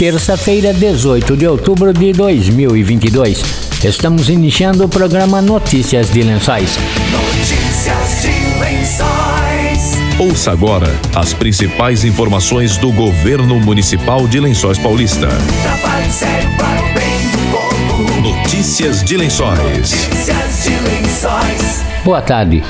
terça-feira, 18 de outubro de 2022. Estamos iniciando o programa Notícias de Lençóis. Notícias de Lençóis. Ouça agora as principais informações do governo municipal de Lençóis Paulista. Trabalho sério para o bem do povo. Notícias de Lençóis. Notícias de Lençóis. Boa tarde.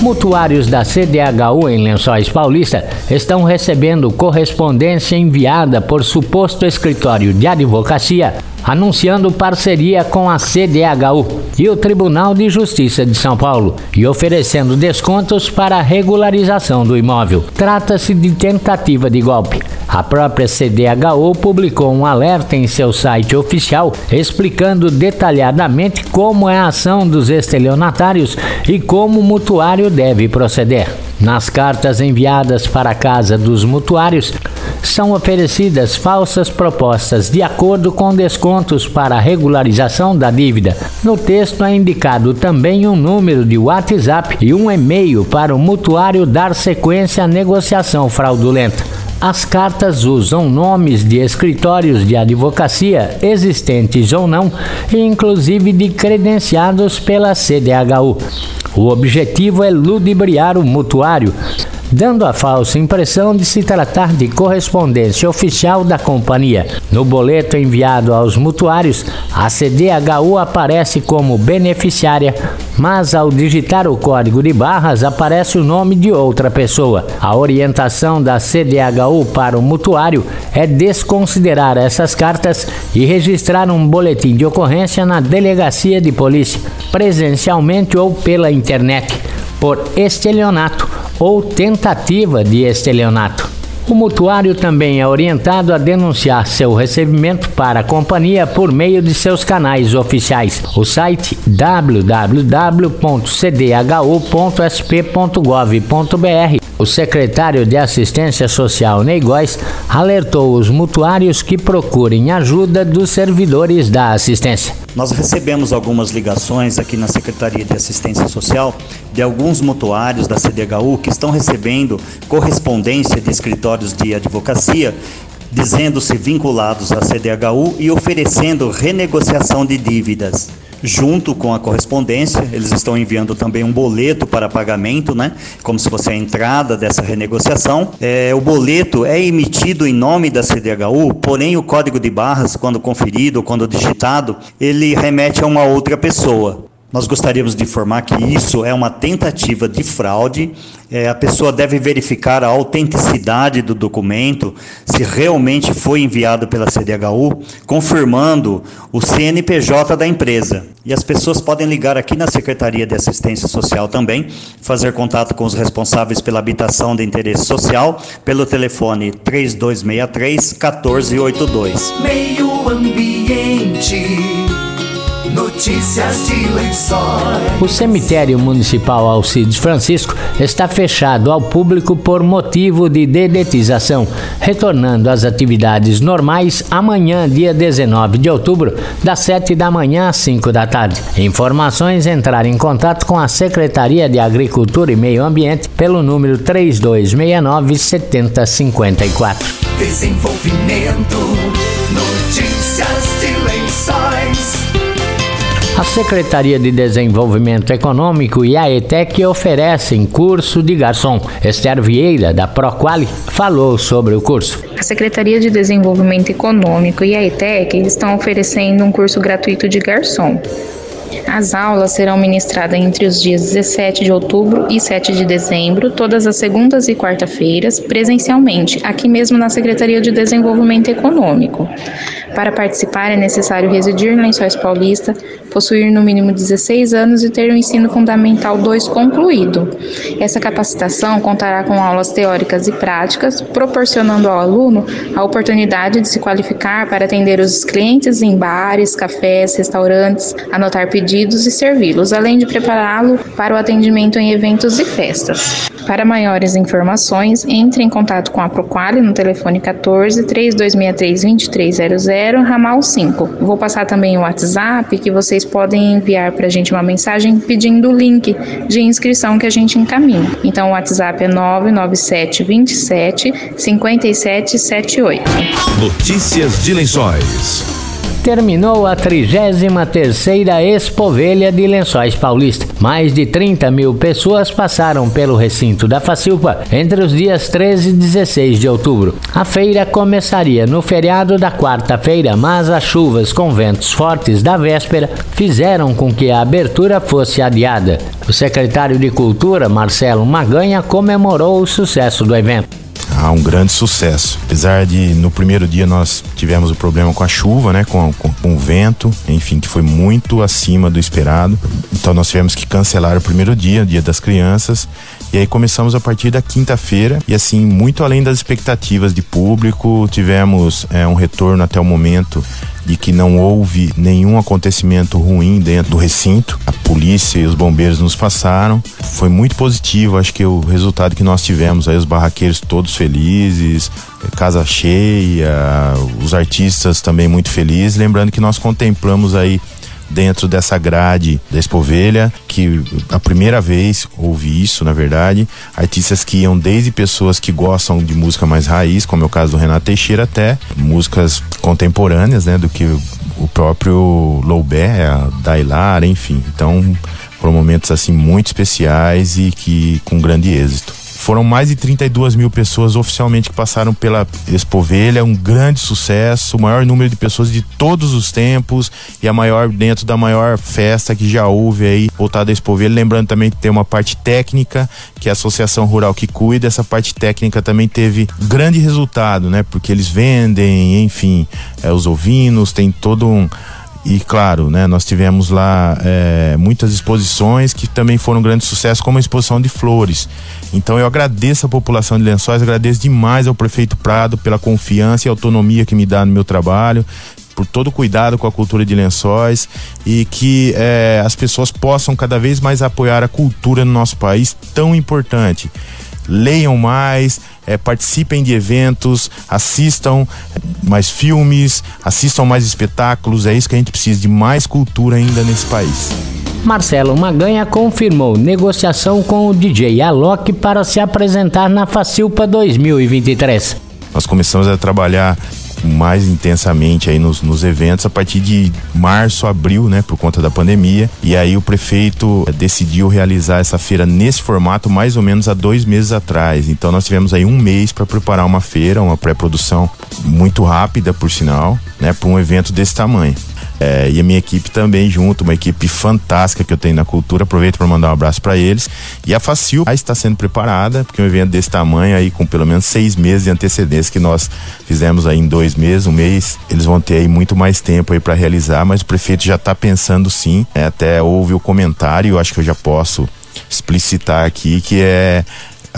Mutuários da CDHU em Lençóis Paulista estão recebendo correspondência enviada por suposto escritório de advocacia anunciando parceria com a CDHU e o Tribunal de Justiça de São Paulo e oferecendo descontos para a regularização do imóvel. Trata-se de tentativa de golpe. A própria CDHU publicou um alerta em seu site oficial explicando detalhadamente como é a ação dos estelionatários e como o mutuário deve proceder. Nas cartas enviadas para a casa dos mutuários, são oferecidas falsas propostas de acordo com descontos para regularização da dívida. No texto é indicado também um número de WhatsApp e um e-mail para o mutuário dar sequência à negociação fraudulenta. As cartas usam nomes de escritórios de advocacia existentes ou não, e inclusive de credenciados pela CDHU. O objetivo é ludibriar o mutuário, dando a falsa impressão de se tratar de correspondência oficial da companhia. No boleto enviado aos mutuários, a CDHU aparece como beneficiária, mas ao digitar o código de barras aparece o nome de outra pessoa. A orientação da CDHU para o mutuário é desconsiderar essas cartas e registrar um boletim de ocorrência na delegacia de polícia, presencialmente ou pela internet, por estelionato ou tentativa de estelionato. O mutuário também é orientado a denunciar seu recebimento para a companhia por meio de seus canais oficiais. O site www.cdhu.sp.gov.br. O secretário de Assistência Social Neigóis alertou os mutuários que procurem ajuda dos servidores da assistência. Nós recebemos algumas ligações aqui na Secretaria de Assistência Social de alguns mutuários da CDHU que estão recebendo correspondência de escritórios de advocacia dizendo-se vinculados à CDHU e oferecendo renegociação de dívidas. Junto com a correspondência, eles estão enviando também um boleto para pagamento, né? Como se fosse a entrada dessa renegociação. É, o boleto é emitido em nome da CDHU, porém o código de barras, quando conferido, quando digitado, ele remete a uma outra pessoa. Nós gostaríamos de informar que isso é uma tentativa de fraude. É, a pessoa deve verificar a autenticidade do documento, se realmente foi enviado pela CDHU, confirmando o CNPJ da empresa. E as pessoas podem ligar aqui na Secretaria de Assistência Social também, fazer contato com os responsáveis pela habitação de interesse social, pelo telefone 3263 1482. Meio Ambiente. Notícias de Lençóis. O cemitério municipal Alcides Francisco está fechado ao público por motivo de dedetização, retornando às atividades normais amanhã, dia 19 de outubro, das 7 da manhã às 5 da tarde. Informações entrar em contato com a Secretaria de Agricultura e Meio Ambiente pelo número 3269 7054. Desenvolvimento. A Secretaria de Desenvolvimento Econômico e a ETEC oferecem curso de garçom. Esther Vieira, da Proquali, falou sobre o curso. A Secretaria de Desenvolvimento Econômico e a ETEC estão oferecendo um curso gratuito de garçom. As aulas serão ministradas entre os dias 17 de outubro e 7 de dezembro, todas as segundas e quarta-feiras, presencialmente, aqui mesmo na Secretaria de Desenvolvimento Econômico. Para participar é necessário residir em Lençóis Paulista, possuir no mínimo 16 anos e ter o ensino fundamental 2 concluído. Essa capacitação contará com aulas teóricas e práticas, proporcionando ao aluno a oportunidade de se qualificar para atender os clientes em bares, cafés, restaurantes, anotar pedidos e servi-los, além de prepará-lo para o atendimento em eventos e festas. Para maiores informações, entre em contato com a Proquali no telefone 14 3263 2300 0 ramal 5. Vou passar também o WhatsApp que vocês podem enviar para a gente uma mensagem pedindo o link de inscrição que a gente encaminha. Então o WhatsApp é 997 27 5778. Notícias de Lençóis terminou a 33ª Expovelha de Lençóis Paulista. Mais de 30 mil pessoas passaram pelo recinto da Facilpa entre os dias 13 e 16 de outubro. A feira começaria no feriado da quarta-feira, mas as chuvas com ventos fortes da véspera fizeram com que a abertura fosse adiada. O secretário de Cultura, Marcelo Maganha, comemorou o sucesso do evento há um grande sucesso. Apesar de no primeiro dia nós tivemos o problema com a chuva, né, com, com, com, o vento, enfim, que foi muito acima do esperado. Então nós tivemos que cancelar o primeiro dia, dia das crianças, e aí começamos a partir da quinta-feira e assim muito além das expectativas de público, tivemos é, um retorno até o momento de que não houve nenhum acontecimento ruim dentro do recinto. A polícia e os bombeiros nos passaram. Foi muito positivo, acho que o resultado que nós tivemos aí, os barraqueiros todos felizes, casa cheia, os artistas também muito felizes. Lembrando que nós contemplamos aí dentro dessa grade da Espovelha, que a primeira vez ouvi isso, na verdade, artistas que iam desde pessoas que gostam de música mais raiz, como é o caso do Renato Teixeira, até músicas contemporâneas, né, do que o próprio Loubé, a Dailar, enfim. Então, foram momentos assim muito especiais e que com grande êxito. Foram mais de 32 mil pessoas oficialmente que passaram pela Expovelha, um grande sucesso, o maior número de pessoas de todos os tempos e a maior dentro da maior festa que já houve aí voltada à Expovelha. Lembrando também que tem uma parte técnica, que é a Associação Rural que cuida, essa parte técnica também teve grande resultado, né? Porque eles vendem, enfim, é, os ovinos, tem todo um e claro, né, nós tivemos lá é, muitas exposições que também foram um grande sucesso, como a exposição de flores. Então eu agradeço a população de Lençóis, agradeço demais ao prefeito Prado pela confiança e autonomia que me dá no meu trabalho, por todo o cuidado com a cultura de lençóis e que é, as pessoas possam cada vez mais apoiar a cultura no nosso país tão importante. Leiam mais, é, participem de eventos, assistam mais filmes, assistam mais espetáculos. É isso que a gente precisa de mais cultura ainda nesse país. Marcelo Maganha confirmou negociação com o DJ Alok para se apresentar na Facilpa 2023. Nós começamos a trabalhar mais intensamente aí nos, nos eventos a partir de março, abril, né, por conta da pandemia. E aí o prefeito decidiu realizar essa feira nesse formato mais ou menos há dois meses atrás. Então nós tivemos aí um mês para preparar uma feira, uma pré-produção muito rápida, por sinal, né, para um evento desse tamanho. É, e a minha equipe também junto, uma equipe fantástica que eu tenho na cultura. Aproveito para mandar um abraço para eles. E a Facil está sendo preparada, porque um evento desse tamanho aí, com pelo menos seis meses de antecedência que nós fizemos aí em dois meses, um mês, eles vão ter aí muito mais tempo aí para realizar, mas o prefeito já está pensando sim. É, até houve o comentário, eu acho que eu já posso explicitar aqui, que é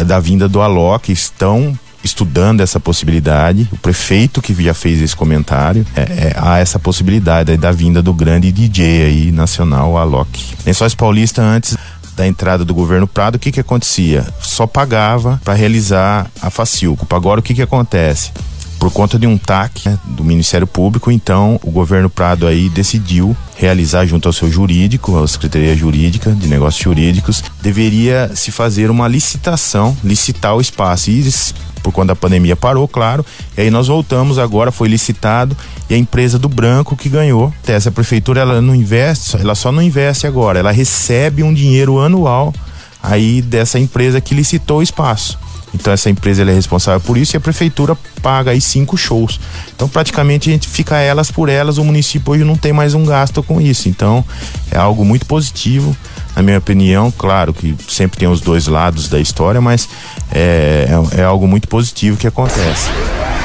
da vinda do Alok, estão estudando essa possibilidade. O prefeito que já fez esse comentário, é, é, há essa possibilidade da vinda do grande DJ aí nacional, Alok. Lençóis Paulista antes da entrada do governo Prado, o que que acontecia? Só pagava para realizar a Facilco. Agora o que que acontece? por conta de um TAC né, do Ministério Público, então o governo Prado aí decidiu realizar junto ao seu jurídico, a Secretaria Jurídica de Negócios Jurídicos, deveria se fazer uma licitação, licitar o espaço. E por conta da pandemia parou, claro. E aí nós voltamos agora, foi licitado e a empresa do Branco que ganhou. Essa prefeitura ela não investe, ela só não investe agora, ela recebe um dinheiro anual aí dessa empresa que licitou o espaço. Então essa empresa é responsável por isso e a prefeitura paga aí cinco shows. Então praticamente a gente fica elas por elas, o município hoje não tem mais um gasto com isso. Então é algo muito positivo na minha opinião, claro que sempre tem os dois lados da história, mas é, é, é algo muito positivo que acontece.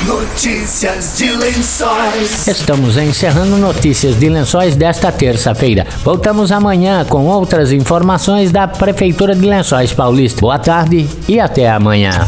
Notícias de Lençóis. Estamos encerrando Notícias de Lençóis desta terça-feira. Voltamos amanhã com outras informações da Prefeitura de Lençóis Paulista. Boa tarde e até amanhã.